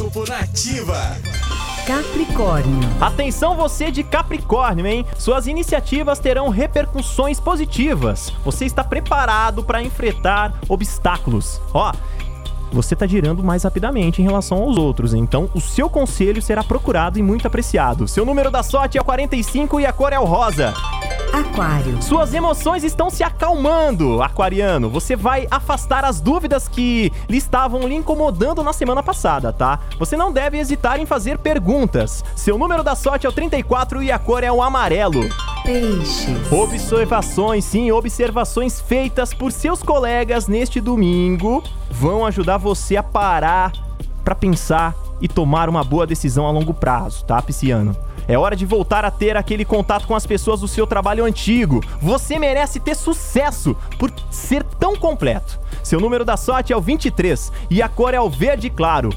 Horóscopo Nativa. Capricórnio. Atenção você de Capricórnio, hein? Suas iniciativas terão repercussões positivas. Você está preparado para enfrentar obstáculos. Ó, você está girando mais rapidamente em relação aos outros, então o seu conselho será procurado e muito apreciado. Seu número da sorte é o 45 e a cor é o rosa. Aquário. Suas emoções estão se acalmando, aquariano. Você vai afastar as dúvidas que lhe estavam lhe incomodando na semana passada, tá? Você não deve hesitar em fazer perguntas. Seu número da sorte é o 34 e a cor é o amarelo. Peixes. Observações, sim, observações feitas por seus colegas neste domingo vão ajudar você a parar para pensar e tomar uma boa decisão a longo prazo, tá, Pisciano? É hora de voltar a ter aquele contato com as pessoas do seu trabalho antigo. Você merece ter sucesso por ser tão completo. Seu número da sorte é o 23 e a cor é o verde claro.